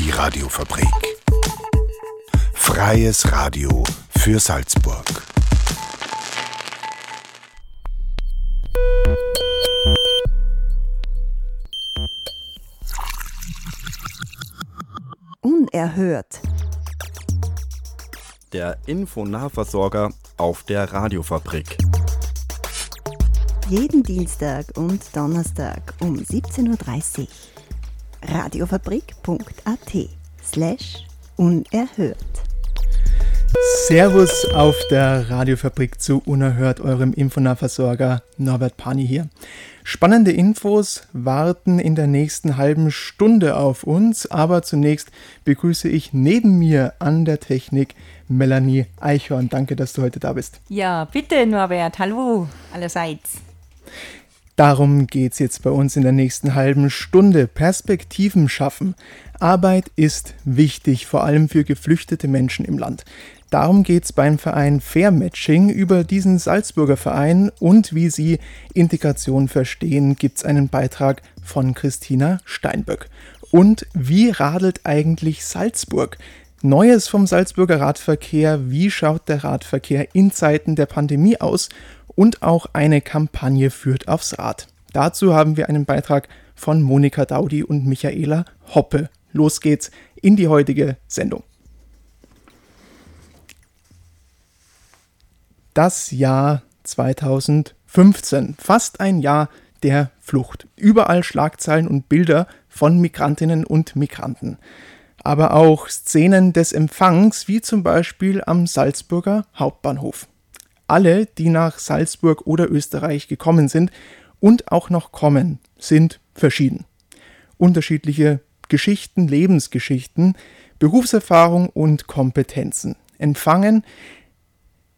Die Radiofabrik. Freies Radio für Salzburg. Unerhört. Der Infonahversorger auf der Radiofabrik. Jeden Dienstag und Donnerstag um 17.30 Uhr. Radiofabrik.at slash unerhört. Servus auf der Radiofabrik zu Unerhört, eurem Infonahversorger Norbert Pani hier. Spannende Infos warten in der nächsten halben Stunde auf uns, aber zunächst begrüße ich neben mir an der Technik Melanie Eichhorn. Danke, dass du heute da bist. Ja, bitte Norbert, hallo allerseits. Darum geht es jetzt bei uns in der nächsten halben Stunde. Perspektiven schaffen. Arbeit ist wichtig, vor allem für geflüchtete Menschen im Land. Darum geht es beim Verein Fair Matching. Über diesen Salzburger Verein und wie sie Integration verstehen, gibt es einen Beitrag von Christina Steinböck. Und wie radelt eigentlich Salzburg? Neues vom Salzburger Radverkehr. Wie schaut der Radverkehr in Zeiten der Pandemie aus? Und auch eine Kampagne führt aufs Rad. Dazu haben wir einen Beitrag von Monika Daudi und Michaela Hoppe. Los geht's in die heutige Sendung. Das Jahr 2015, fast ein Jahr der Flucht. Überall Schlagzeilen und Bilder von Migrantinnen und Migranten. Aber auch Szenen des Empfangs, wie zum Beispiel am Salzburger Hauptbahnhof. Alle, die nach Salzburg oder Österreich gekommen sind und auch noch kommen, sind verschieden. Unterschiedliche Geschichten, Lebensgeschichten, Berufserfahrung und Kompetenzen. Empfangen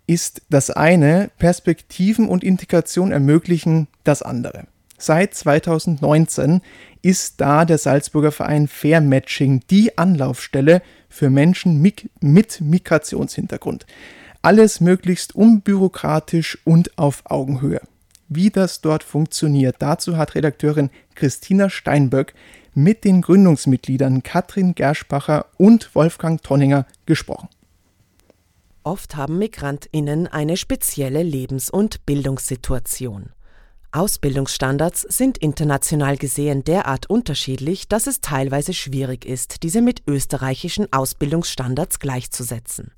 ist das eine, Perspektiven und Integration ermöglichen das andere. Seit 2019 ist da der Salzburger Verein Fair Matching die Anlaufstelle für Menschen mit Migrationshintergrund. Alles möglichst unbürokratisch und auf Augenhöhe. Wie das dort funktioniert, dazu hat Redakteurin Christina Steinböck mit den Gründungsmitgliedern Katrin Gerschbacher und Wolfgang Tonninger gesprochen. Oft haben Migrantinnen eine spezielle Lebens- und Bildungssituation. Ausbildungsstandards sind international gesehen derart unterschiedlich, dass es teilweise schwierig ist, diese mit österreichischen Ausbildungsstandards gleichzusetzen.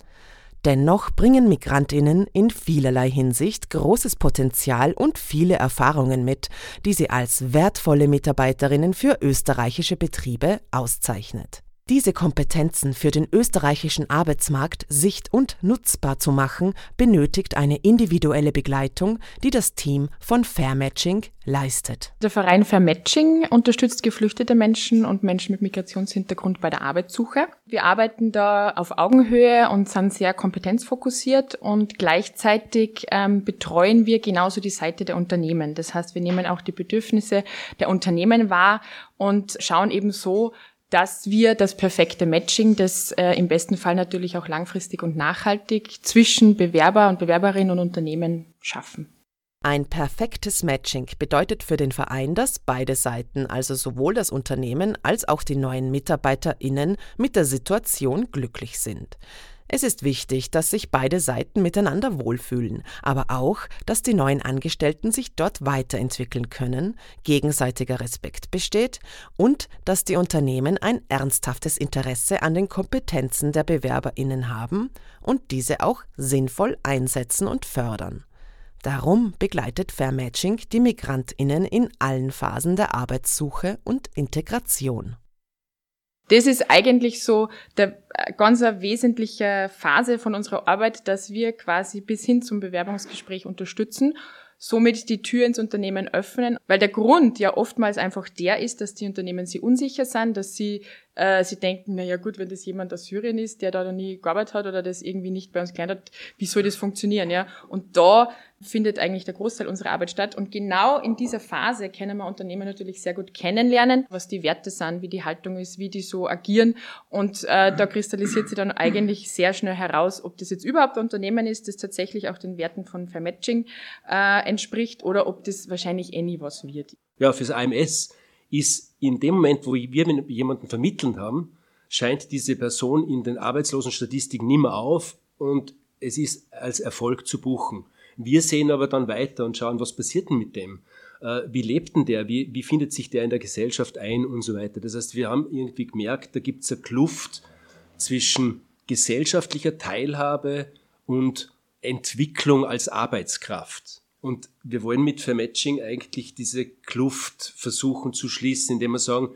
Dennoch bringen Migrantinnen in vielerlei Hinsicht großes Potenzial und viele Erfahrungen mit, die sie als wertvolle Mitarbeiterinnen für österreichische Betriebe auszeichnet. Diese Kompetenzen für den österreichischen Arbeitsmarkt sicht- und nutzbar zu machen, benötigt eine individuelle Begleitung, die das Team von Fairmatching leistet. Der Verein Fairmatching unterstützt geflüchtete Menschen und Menschen mit Migrationshintergrund bei der Arbeitssuche. Wir arbeiten da auf Augenhöhe und sind sehr kompetenzfokussiert und gleichzeitig ähm, betreuen wir genauso die Seite der Unternehmen. Das heißt, wir nehmen auch die Bedürfnisse der Unternehmen wahr und schauen eben so, dass wir das perfekte Matching, das äh, im besten Fall natürlich auch langfristig und nachhaltig zwischen Bewerber und Bewerberinnen und Unternehmen schaffen. Ein perfektes Matching bedeutet für den Verein, dass beide Seiten, also sowohl das Unternehmen als auch die neuen Mitarbeiterinnen, mit der Situation glücklich sind. Es ist wichtig, dass sich beide Seiten miteinander wohlfühlen, aber auch, dass die neuen Angestellten sich dort weiterentwickeln können, gegenseitiger Respekt besteht und dass die Unternehmen ein ernsthaftes Interesse an den Kompetenzen der Bewerberinnen haben und diese auch sinnvoll einsetzen und fördern. Darum begleitet Fairmatching die Migrantinnen in allen Phasen der Arbeitssuche und Integration. Das ist eigentlich so der äh, ganz wesentliche Phase von unserer Arbeit, dass wir quasi bis hin zum Bewerbungsgespräch unterstützen, somit die Tür ins Unternehmen öffnen, weil der Grund ja oftmals einfach der ist, dass die Unternehmen sie unsicher sind, dass sie äh, sie denken, na ja gut, wenn das jemand aus Syrien ist, der da noch nie gearbeitet hat oder das irgendwie nicht bei uns gelernt hat, wie soll das funktionieren, ja? Und da findet eigentlich der Großteil unserer Arbeit statt. Und genau in dieser Phase können wir Unternehmen natürlich sehr gut kennenlernen, was die Werte sind, wie die Haltung ist, wie die so agieren. Und äh, da kristallisiert sich dann eigentlich sehr schnell heraus, ob das jetzt überhaupt ein Unternehmen ist, das tatsächlich auch den Werten von Vermatching äh, entspricht oder ob das wahrscheinlich eh nie was wird. Ja, fürs AMS ist in dem Moment, wo wir jemanden vermitteln haben, scheint diese Person in den Arbeitslosenstatistiken nimmer auf und es ist als Erfolg zu buchen. Wir sehen aber dann weiter und schauen, was passiert denn mit dem? Äh, wie lebt denn der? Wie, wie findet sich der in der Gesellschaft ein und so weiter? Das heißt, wir haben irgendwie gemerkt, da gibt es eine Kluft zwischen gesellschaftlicher Teilhabe und Entwicklung als Arbeitskraft. Und wir wollen mit Vermatching eigentlich diese Kluft versuchen zu schließen, indem wir sagen,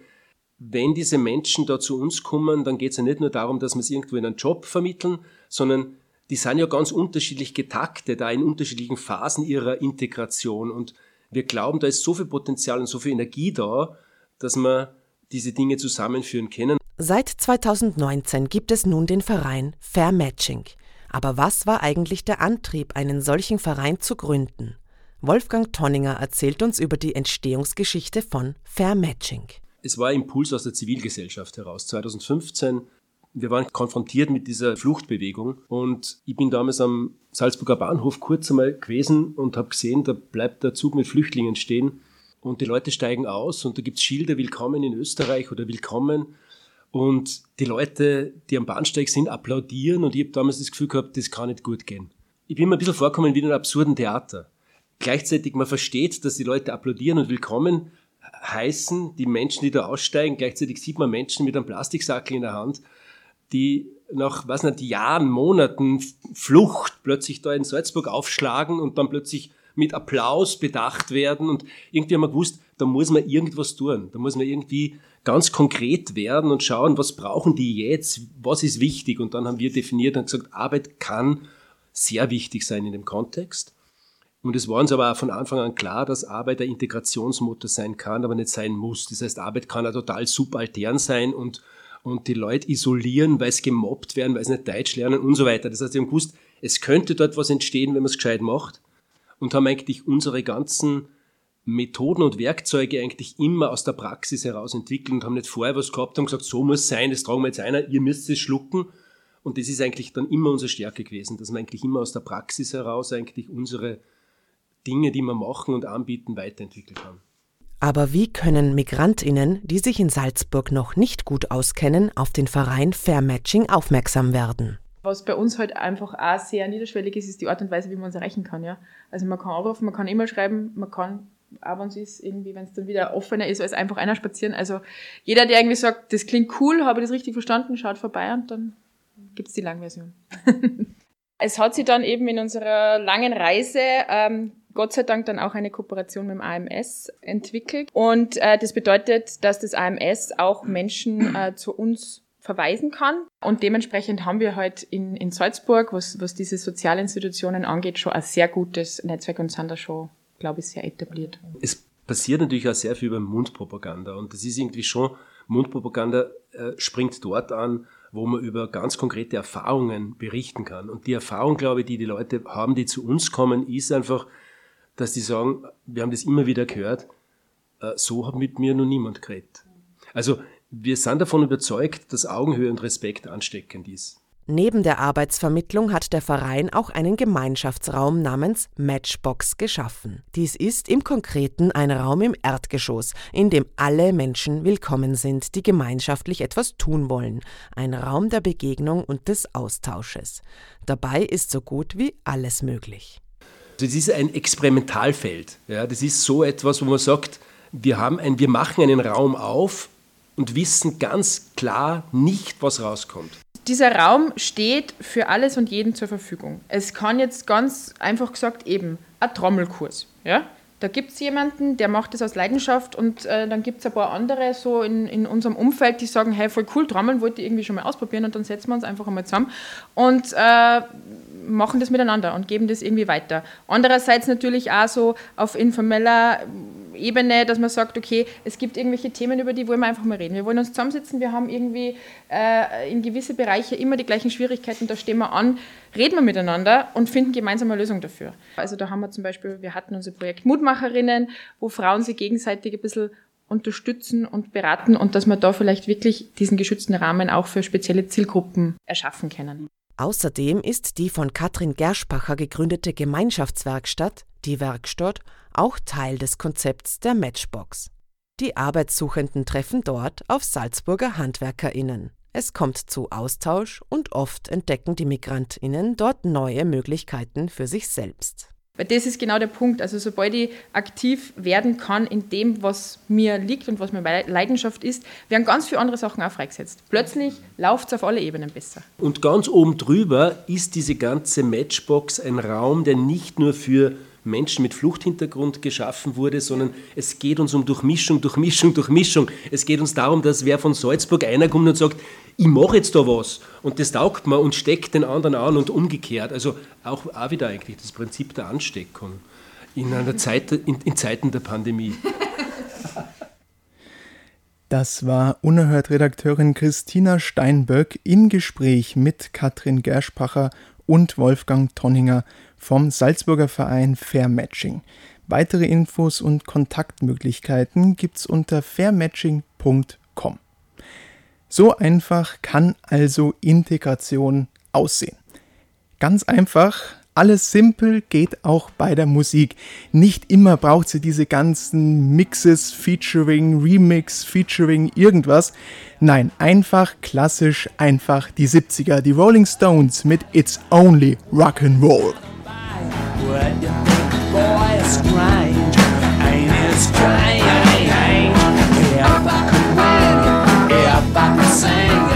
wenn diese Menschen da zu uns kommen, dann geht es ja nicht nur darum, dass wir sie irgendwo in einen Job vermitteln, sondern die sind ja ganz unterschiedlich getaktet, da in unterschiedlichen Phasen ihrer Integration. Und wir glauben, da ist so viel Potenzial und so viel Energie da, dass wir diese Dinge zusammenführen können. Seit 2019 gibt es nun den Verein Fair Matching. Aber was war eigentlich der Antrieb, einen solchen Verein zu gründen? Wolfgang Tonninger erzählt uns über die Entstehungsgeschichte von Fair Matching. Es war Impuls aus der Zivilgesellschaft heraus. 2015 wir waren konfrontiert mit dieser Fluchtbewegung und ich bin damals am Salzburger Bahnhof kurz einmal gewesen und habe gesehen, da bleibt der Zug mit Flüchtlingen stehen und die Leute steigen aus und da gibt es Schilder Willkommen in Österreich oder Willkommen und die Leute, die am Bahnsteig sind, applaudieren und ich habe damals das Gefühl gehabt, das kann nicht gut gehen. Ich bin mir ein bisschen vorkommen wie in einem absurden Theater. Gleichzeitig, man versteht, dass die Leute applaudieren und willkommen heißen, die Menschen, die da aussteigen. Gleichzeitig sieht man Menschen mit einem Plastiksackel in der Hand, die nach, was nicht, Jahren, Monaten Flucht plötzlich da in Salzburg aufschlagen und dann plötzlich mit Applaus bedacht werden. Und irgendwie haben wir gewusst, da muss man irgendwas tun. Da muss man irgendwie ganz konkret werden und schauen, was brauchen die jetzt, was ist wichtig. Und dann haben wir definiert und gesagt, Arbeit kann sehr wichtig sein in dem Kontext. Und es war uns aber auch von Anfang an klar, dass Arbeit ein Integrationsmotor sein kann, aber nicht sein muss. Das heißt, Arbeit kann ja total subaltern sein und, und die Leute isolieren, weil sie gemobbt werden, weil sie nicht Deutsch lernen und so weiter. Das heißt, wir haben gewusst, es könnte dort was entstehen, wenn man es gescheit macht. Und haben eigentlich unsere ganzen Methoden und Werkzeuge eigentlich immer aus der Praxis heraus entwickelt und haben nicht vorher was gehabt und gesagt, so muss es sein, das tragen wir jetzt einer, ihr müsst es schlucken. Und das ist eigentlich dann immer unsere Stärke gewesen, dass wir eigentlich immer aus der Praxis heraus eigentlich unsere Dinge, die wir machen und anbieten, weiterentwickelt haben. Aber wie können Migrantinnen, die sich in Salzburg noch nicht gut auskennen, auf den Verein Fair Matching aufmerksam werden? Was bei uns halt einfach auch sehr niederschwellig ist, ist die Art und Weise, wie man uns erreichen kann. Ja? Also man kann anrufen, man kann E-Mail schreiben, man kann wenn es ist, irgendwie, wenn es dann wieder offener ist, als einfach einer spazieren. Also jeder, der irgendwie sagt, das klingt cool, habe ich das richtig verstanden, schaut vorbei und dann gibt es die Langversion. es hat sich dann eben in unserer langen Reise ähm, Gott sei Dank dann auch eine Kooperation mit dem AMS entwickelt. Und äh, das bedeutet, dass das AMS auch Menschen äh, zu uns verweisen kann. Und dementsprechend haben wir halt in, in Salzburg, was, was diese Sozialinstitutionen angeht, schon ein sehr gutes Netzwerk und sind da schon, glaube ich, sehr etabliert. Es passiert natürlich auch sehr viel über Mundpropaganda. Und das ist irgendwie schon, Mundpropaganda äh, springt dort an, wo man über ganz konkrete Erfahrungen berichten kann. Und die Erfahrung, glaube ich, die die Leute haben, die zu uns kommen, ist einfach, dass die sagen, wir haben das immer wieder gehört, äh, so hat mit mir noch niemand geredet. Also wir sind davon überzeugt, dass Augenhöhe und Respekt ansteckend ist. Neben der Arbeitsvermittlung hat der Verein auch einen Gemeinschaftsraum namens Matchbox geschaffen. Dies ist im Konkreten ein Raum im Erdgeschoss, in dem alle Menschen willkommen sind, die gemeinschaftlich etwas tun wollen. Ein Raum der Begegnung und des Austausches. Dabei ist so gut wie alles möglich. Das ist ein Experimentalfeld. Ja, das ist so etwas, wo man sagt, wir, haben ein, wir machen einen Raum auf und wissen ganz klar nicht, was rauskommt. Dieser Raum steht für alles und jeden zur Verfügung. Es kann jetzt ganz einfach gesagt eben ein Trommelkurs. Ja? Da gibt es jemanden, der macht das aus Leidenschaft und äh, dann gibt es ein paar andere so in, in unserem Umfeld, die sagen, hey, voll cool, Trommeln wollte ich irgendwie schon mal ausprobieren und dann setzen wir uns einfach einmal zusammen und äh, machen das miteinander und geben das irgendwie weiter. Andererseits natürlich auch so auf informeller Ebene, dass man sagt, okay, es gibt irgendwelche Themen, über die wollen wir einfach mal reden. Wir wollen uns zusammensetzen, wir haben irgendwie äh, in gewisse Bereiche immer die gleichen Schwierigkeiten, da stehen wir an, reden wir miteinander und finden gemeinsam eine Lösung dafür. Also da haben wir zum Beispiel, wir hatten unser Projekt Mutmacherinnen, wo Frauen sich gegenseitig ein bisschen unterstützen und beraten und dass wir da vielleicht wirklich diesen geschützten Rahmen auch für spezielle Zielgruppen erschaffen können. Außerdem ist die von Katrin Gerschbacher gegründete Gemeinschaftswerkstatt, die Werkstatt, auch Teil des Konzepts der Matchbox. Die Arbeitssuchenden treffen dort auf Salzburger HandwerkerInnen. Es kommt zu Austausch und oft entdecken die Migrantinnen dort neue Möglichkeiten für sich selbst. Weil das ist genau der Punkt. Also sobald ich aktiv werden kann in dem, was mir liegt und was meine Leidenschaft ist, werden ganz viele andere Sachen auch freigesetzt. Plötzlich läuft es auf alle Ebenen besser. Und ganz oben drüber ist diese ganze Matchbox ein Raum, der nicht nur für Menschen mit Fluchthintergrund geschaffen wurde, sondern es geht uns um Durchmischung, Durchmischung, Durchmischung. Es geht uns darum, dass wer von Salzburg einer kommt und sagt, ich mache jetzt da was und das taugt mir und steckt den anderen an und umgekehrt. Also auch, auch wieder eigentlich das Prinzip der Ansteckung in, einer Zeit, in, in Zeiten der Pandemie. Das war Unerhört-Redakteurin Christina Steinböck im Gespräch mit Katrin Gerspacher und Wolfgang Tonninger vom Salzburger Verein Fair Matching. Weitere Infos und Kontaktmöglichkeiten gibt's unter fairmatching.com. So einfach kann also Integration aussehen. Ganz einfach, alles simpel geht auch bei der Musik. Nicht immer braucht sie diese ganzen Mixes, Featuring, Remix, Featuring, irgendwas. Nein, einfach klassisch, einfach die 70er, die Rolling Stones mit It's Only Rock'n'Roll. Ain't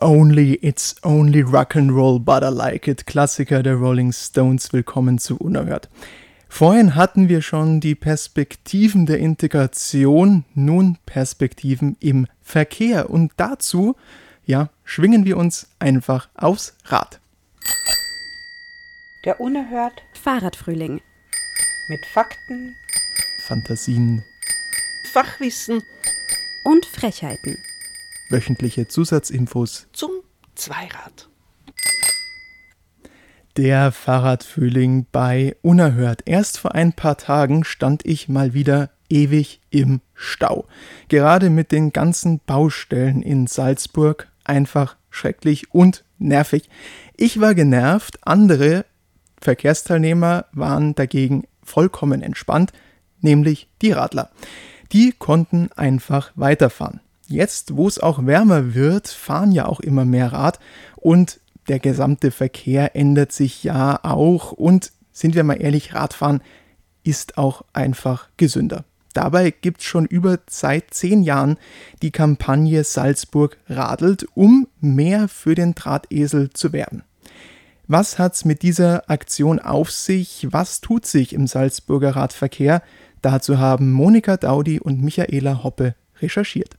Only, It's Only Rock'n'Roll, But I Like It, Klassiker der Rolling Stones, willkommen zu Unerhört. Vorhin hatten wir schon die Perspektiven der Integration, nun Perspektiven im Verkehr und dazu, ja, schwingen wir uns einfach aufs Rad. Der Unerhört Fahrradfrühling. Mit Fakten, Fantasien, Fachwissen und Frechheiten. Wöchentliche Zusatzinfos zum Zweirad. Der Fahrradfrühling bei Unerhört. Erst vor ein paar Tagen stand ich mal wieder ewig im Stau. Gerade mit den ganzen Baustellen in Salzburg einfach schrecklich und nervig. Ich war genervt, andere Verkehrsteilnehmer waren dagegen vollkommen entspannt, nämlich die Radler. Die konnten einfach weiterfahren. Jetzt, wo es auch wärmer wird, fahren ja auch immer mehr Rad und der gesamte Verkehr ändert sich ja auch und sind wir mal ehrlich, Radfahren ist auch einfach gesünder. Dabei gibt es schon über seit zehn Jahren die Kampagne Salzburg radelt, um mehr für den Drahtesel zu werben. Was hat's mit dieser Aktion auf sich? Was tut sich im Salzburger Radverkehr? Dazu haben Monika Daudi und Michaela Hoppe recherchiert.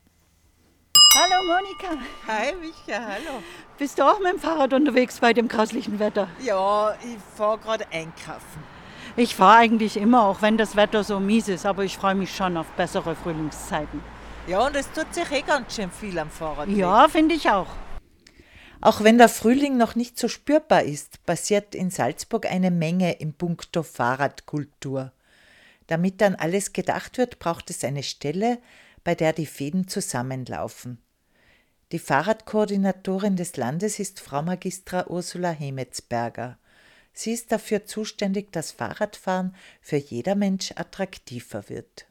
Hallo Monika. Hi Micha, hallo. Bist du auch mit dem Fahrrad unterwegs bei dem grauslichen Wetter? Ja, ich fahre gerade einkaufen. Ich fahre eigentlich immer, auch wenn das Wetter so mies ist, aber ich freue mich schon auf bessere Frühlingszeiten. Ja, und es tut sich eh ganz schön viel am Fahrrad. Ja, finde ich auch. Auch wenn der Frühling noch nicht so spürbar ist, passiert in Salzburg eine Menge im Punkto Fahrradkultur. Damit dann alles gedacht wird, braucht es eine Stelle, bei der die Fäden zusammenlaufen. Die Fahrradkoordinatorin des Landes ist Frau Magistra Ursula Hemetsberger. Sie ist dafür zuständig, dass Fahrradfahren für jeder Mensch attraktiver wird.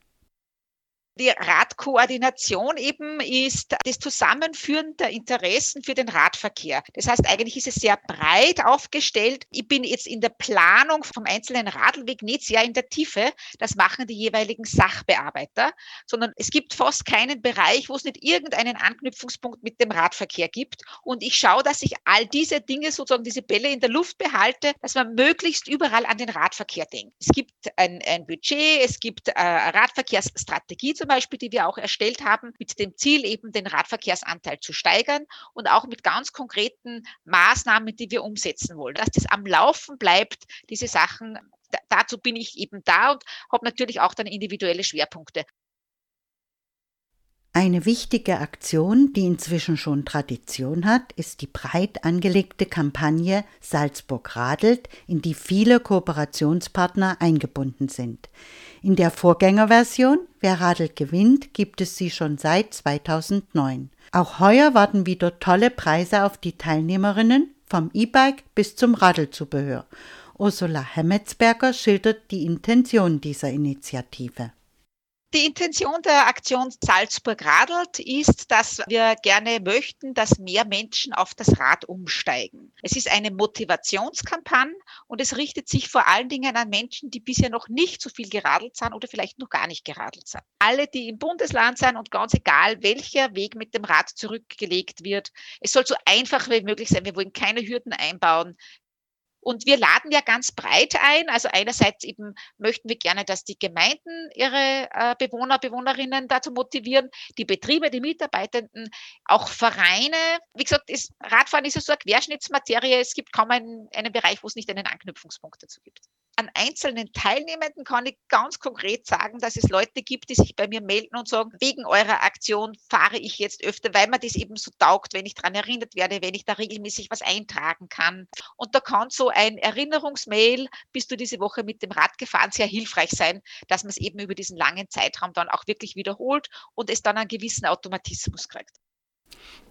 Die Radkoordination eben ist das Zusammenführen der Interessen für den Radverkehr. Das heißt, eigentlich ist es sehr breit aufgestellt. Ich bin jetzt in der Planung vom einzelnen Radlweg nicht sehr in der Tiefe. Das machen die jeweiligen Sachbearbeiter, sondern es gibt fast keinen Bereich, wo es nicht irgendeinen Anknüpfungspunkt mit dem Radverkehr gibt. Und ich schaue, dass ich all diese Dinge, sozusagen diese Bälle in der Luft behalte, dass man möglichst überall an den Radverkehr denkt. Es gibt ein, ein Budget, es gibt äh, Radverkehrsstrategie zum Beispiel, die wir auch erstellt haben, mit dem Ziel eben den Radverkehrsanteil zu steigern und auch mit ganz konkreten Maßnahmen, die wir umsetzen wollen. Dass das am Laufen bleibt, diese Sachen, dazu bin ich eben da und habe natürlich auch dann individuelle Schwerpunkte. Eine wichtige Aktion, die inzwischen schon Tradition hat, ist die breit angelegte Kampagne Salzburg radelt, in die viele Kooperationspartner eingebunden sind. In der Vorgängerversion Wer radelt gewinnt gibt es sie schon seit 2009. Auch heuer warten wieder tolle Preise auf die Teilnehmerinnen, vom E-Bike bis zum Radelzubehör. Ursula Hemmetsberger schildert die Intention dieser Initiative. Die Intention der Aktion Salzburg radelt ist, dass wir gerne möchten, dass mehr Menschen auf das Rad umsteigen. Es ist eine Motivationskampagne und es richtet sich vor allen Dingen an Menschen, die bisher noch nicht so viel geradelt sind oder vielleicht noch gar nicht geradelt sind. Alle, die im Bundesland sind und ganz egal, welcher Weg mit dem Rad zurückgelegt wird. Es soll so einfach wie möglich sein. Wir wollen keine Hürden einbauen. Und wir laden ja ganz breit ein. Also einerseits eben möchten wir gerne, dass die Gemeinden ihre äh, Bewohner, Bewohnerinnen dazu motivieren, die Betriebe, die Mitarbeitenden, auch Vereine. Wie gesagt, ist, Radfahren ist ja so eine Querschnittsmaterie. Es gibt kaum einen, einen Bereich, wo es nicht einen Anknüpfungspunkt dazu gibt an einzelnen Teilnehmenden kann ich ganz konkret sagen, dass es Leute gibt, die sich bei mir melden und sagen, wegen eurer Aktion fahre ich jetzt öfter, weil mir das eben so taugt, wenn ich daran erinnert werde, wenn ich da regelmäßig was eintragen kann. Und da kann so ein Erinnerungsmail, bist du diese Woche mit dem Rad gefahren, sehr hilfreich sein, dass man es eben über diesen langen Zeitraum dann auch wirklich wiederholt und es dann einen gewissen Automatismus kriegt.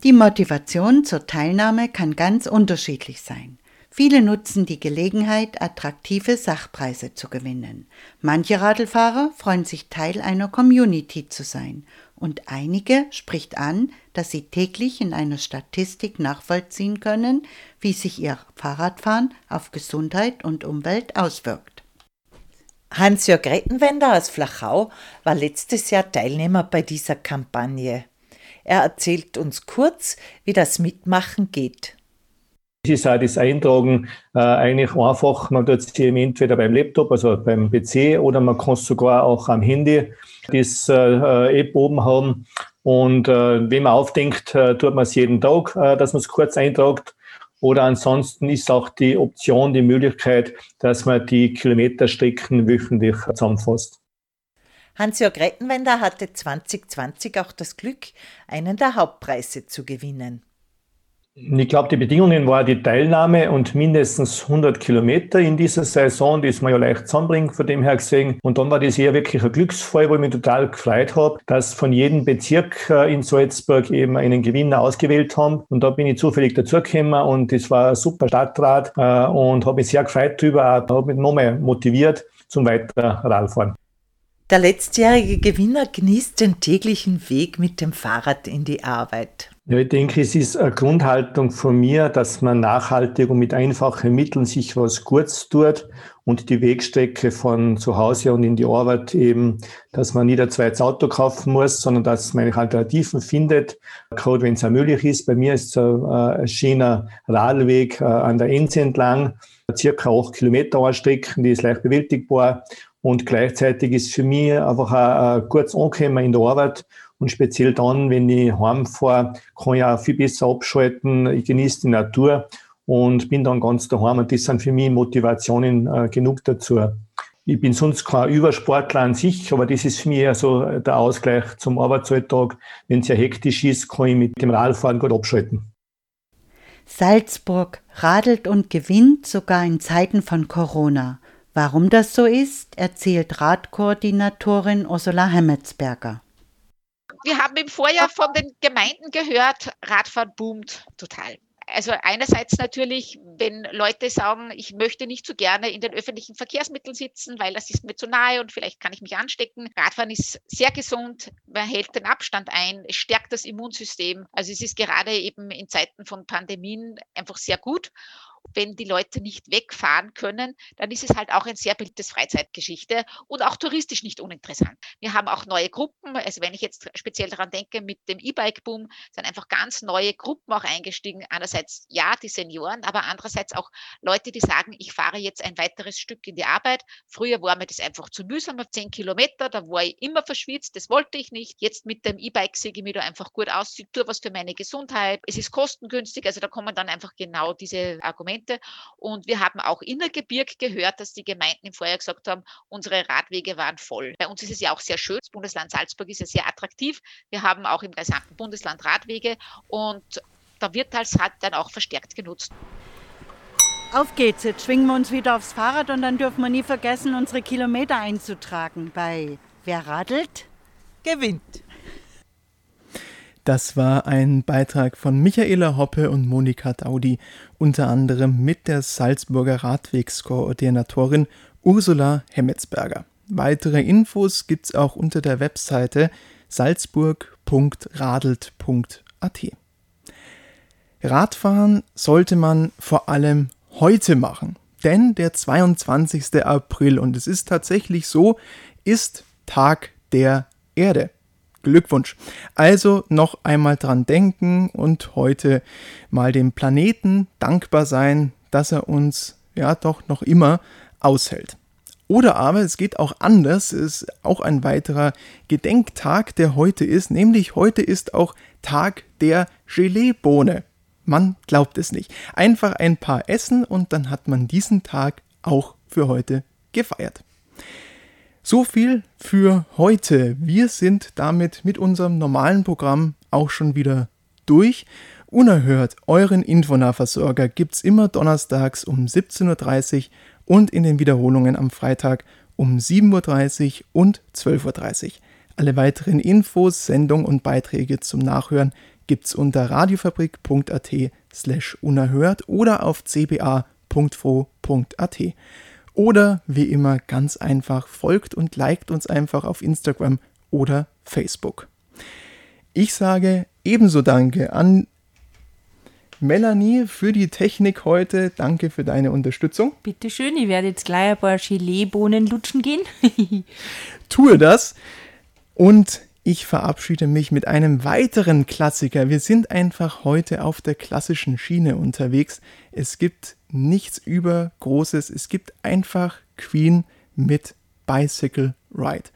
Die Motivation zur Teilnahme kann ganz unterschiedlich sein. Viele nutzen die Gelegenheit, attraktive Sachpreise zu gewinnen. Manche Radlfahrer freuen sich Teil einer Community zu sein und einige spricht an, dass sie täglich in einer Statistik nachvollziehen können, wie sich ihr Fahrradfahren auf Gesundheit und Umwelt auswirkt. Hans-Jörg Rettenwender aus Flachau war letztes Jahr Teilnehmer bei dieser Kampagne. Er erzählt uns kurz, wie das Mitmachen geht. Es ist auch das Eintragen äh, eigentlich einfach. Man tut es eben entweder beim Laptop, also beim PC, oder man kann es sogar auch am Handy das äh, App oben haben. Und äh, wenn man aufdenkt, äh, tut man es jeden Tag, äh, dass man es kurz eintragt. Oder ansonsten ist auch die Option, die Möglichkeit, dass man die Kilometerstrecken wöchentlich zusammenfasst. Hans-Jörg Rettenwender hatte 2020 auch das Glück, einen der Hauptpreise zu gewinnen. Ich glaube, die Bedingungen war die Teilnahme und mindestens 100 Kilometer in dieser Saison, die man ja leicht zusammenbringen, von dem her gesehen. Und dann war das eher wirklich ein Glücksfall, wo ich mich total gefreut habe, dass von jedem Bezirk äh, in Salzburg eben einen Gewinner ausgewählt haben. Und da bin ich zufällig dazugekommen und es war ein super Stadtrat äh, und habe mich sehr gefreut darüber, habe mich nochmal motiviert zum weiteren Radfahren. Der letztjährige Gewinner genießt den täglichen Weg mit dem Fahrrad in die Arbeit. Ja, ich denke, es ist eine Grundhaltung von mir, dass man nachhaltig und mit einfachen Mitteln sich was Gutes tut und die Wegstrecke von zu Hause und in die Arbeit eben, dass man nicht ein zweites Auto kaufen muss, sondern dass man Alternativen findet, gerade wenn es möglich ist. Bei mir ist es ein, ein schöner Radweg äh, an der Ense entlang, circa acht Kilometer Strecke, die ist leicht bewältigbar und gleichzeitig ist für mich einfach ein, ein gutes Ankommen in der Arbeit und speziell dann, wenn ich heimfahre, kann ich auch viel besser abschalten. Ich genieße die Natur und bin dann ganz daheim. Und das sind für mich Motivationen äh, genug dazu. Ich bin sonst kein Übersportler an sich, aber das ist für mich eher so der Ausgleich zum Arbeitsalltag. Wenn es ja hektisch ist, kann ich mit dem Radfahren gut abschalten. Salzburg radelt und gewinnt sogar in Zeiten von Corona. Warum das so ist, erzählt Radkoordinatorin Ursula Hemmetsberger. Wir haben im Vorjahr von den Gemeinden gehört, Radfahren boomt total. Also einerseits natürlich, wenn Leute sagen, ich möchte nicht so gerne in den öffentlichen Verkehrsmitteln sitzen, weil das ist mir zu nahe und vielleicht kann ich mich anstecken. Radfahren ist sehr gesund, man hält den Abstand ein, es stärkt das Immunsystem. Also es ist gerade eben in Zeiten von Pandemien einfach sehr gut wenn die Leute nicht wegfahren können, dann ist es halt auch ein sehr beliebtes Freizeitgeschichte und auch touristisch nicht uninteressant. Wir haben auch neue Gruppen, also wenn ich jetzt speziell daran denke, mit dem E-Bike-Boom sind einfach ganz neue Gruppen auch eingestiegen. Einerseits ja, die Senioren, aber andererseits auch Leute, die sagen, ich fahre jetzt ein weiteres Stück in die Arbeit. Früher war mir das einfach zu mühsam auf zehn Kilometer, da war ich immer verschwitzt, das wollte ich nicht. Jetzt mit dem E-Bike sehe ich mich da einfach gut aus, ich tue was für meine Gesundheit. Es ist kostengünstig, also da kommen dann einfach genau diese Argumente Argumente. Und wir haben auch in der Gebirg gehört, dass die Gemeinden im Vorjahr gesagt haben, unsere Radwege waren voll. Bei uns ist es ja auch sehr schön. Das Bundesland Salzburg ist ja sehr attraktiv. Wir haben auch im gesamten Bundesland Radwege und da wird als Rad dann auch verstärkt genutzt. Auf geht's, jetzt schwingen wir uns wieder aufs Fahrrad und dann dürfen wir nie vergessen, unsere Kilometer einzutragen bei Wer radelt, gewinnt. Das war ein Beitrag von Michaela Hoppe und Monika Daudi, unter anderem mit der Salzburger Radwegskoordinatorin Ursula Hemmetsberger. Weitere Infos gibt's auch unter der Webseite salzburg.radelt.at. Radfahren sollte man vor allem heute machen, denn der 22. April, und es ist tatsächlich so, ist Tag der Erde. Glückwunsch. Also noch einmal dran denken und heute mal dem Planeten dankbar sein, dass er uns ja doch noch immer aushält. Oder aber es geht auch anders, es ist auch ein weiterer Gedenktag, der heute ist, nämlich heute ist auch Tag der Geleebohne. Man glaubt es nicht. Einfach ein paar essen und dann hat man diesen Tag auch für heute gefeiert. So viel für heute. Wir sind damit mit unserem normalen Programm auch schon wieder durch. Unerhört, euren Infonahversorger gibt's immer donnerstags um 17.30 Uhr und in den Wiederholungen am Freitag um 7.30 Uhr und 12.30 Uhr. Alle weiteren Infos, Sendungen und Beiträge zum Nachhören gibt's unter radiofabrik.at slash unerhört oder auf cba.fro.at. Oder wie immer ganz einfach folgt und liked uns einfach auf Instagram oder Facebook. Ich sage ebenso Danke an Melanie für die Technik heute. Danke für deine Unterstützung. Bitte schön, ich werde jetzt gleich ein paar Gelee-Bohnen lutschen gehen. Tue das und ich verabschiede mich mit einem weiteren Klassiker. Wir sind einfach heute auf der klassischen Schiene unterwegs. Es gibt nichts übergroßes. Es gibt einfach Queen mit Bicycle Ride.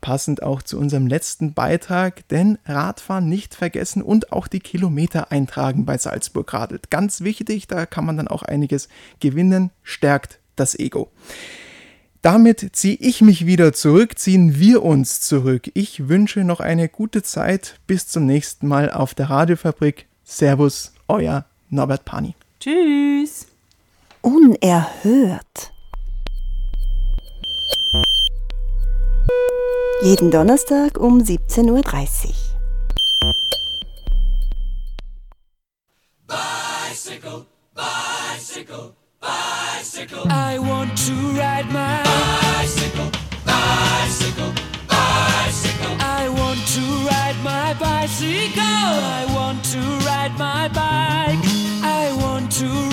passend auch zu unserem letzten Beitrag, denn Radfahren nicht vergessen und auch die Kilometer eintragen bei Salzburg Radelt. Ganz wichtig, da kann man dann auch einiges gewinnen, stärkt das Ego. Damit ziehe ich mich wieder zurück, ziehen wir uns zurück. Ich wünsche noch eine gute Zeit. Bis zum nächsten Mal auf der Radiofabrik. Servus, euer Norbert Pani. Tschüss. Unerhört. Jeden Donnerstag um 17.30 Uhr. Bicycle, bicycle, bicycle. I want to ride my bicycle, bicycle, bicycle. I want to ride my bicycle. I want to ride my bike. I want to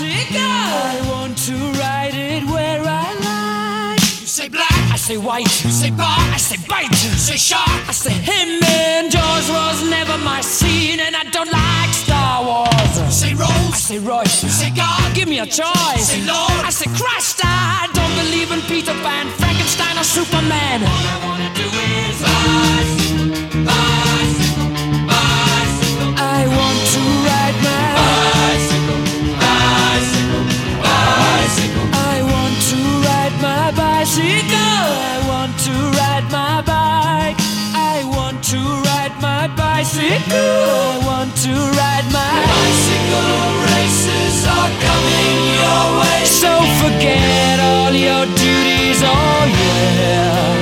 bicycle. I want to ride it where I like. You say black, I say white. You say bar, I say bite. You say shark, I say him. And Jaws was never my scene, and I don't like Star Wars. You say Rose, I say Royce. You say God, give me a choice. You say Lord, I say Christ. I don't believe in Peter Pan, Frankenstein, or Superman. All I wanna do is bicycle, bicycle. I want to ride my bicycle. Races are coming your way. So forget all your duties. Oh yeah.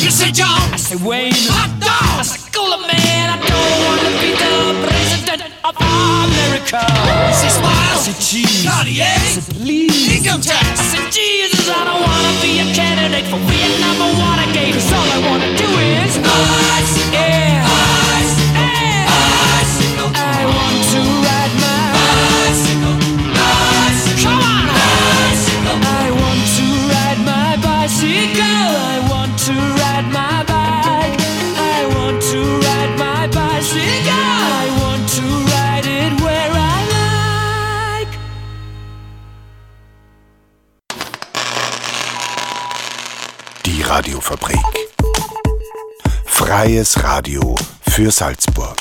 You say John, I say Wayne. Hot dog, I say Cooler Man. I don't wanna be the president of America. You say Smile, I say Cheese. Cartier, I say Please. Income tax, I say Jesus. I don't wanna be a candidate for Vietnam or Watergate. 'cause all I wanna do is bicycle, Radiofabrik. Freies Radio für Salzburg.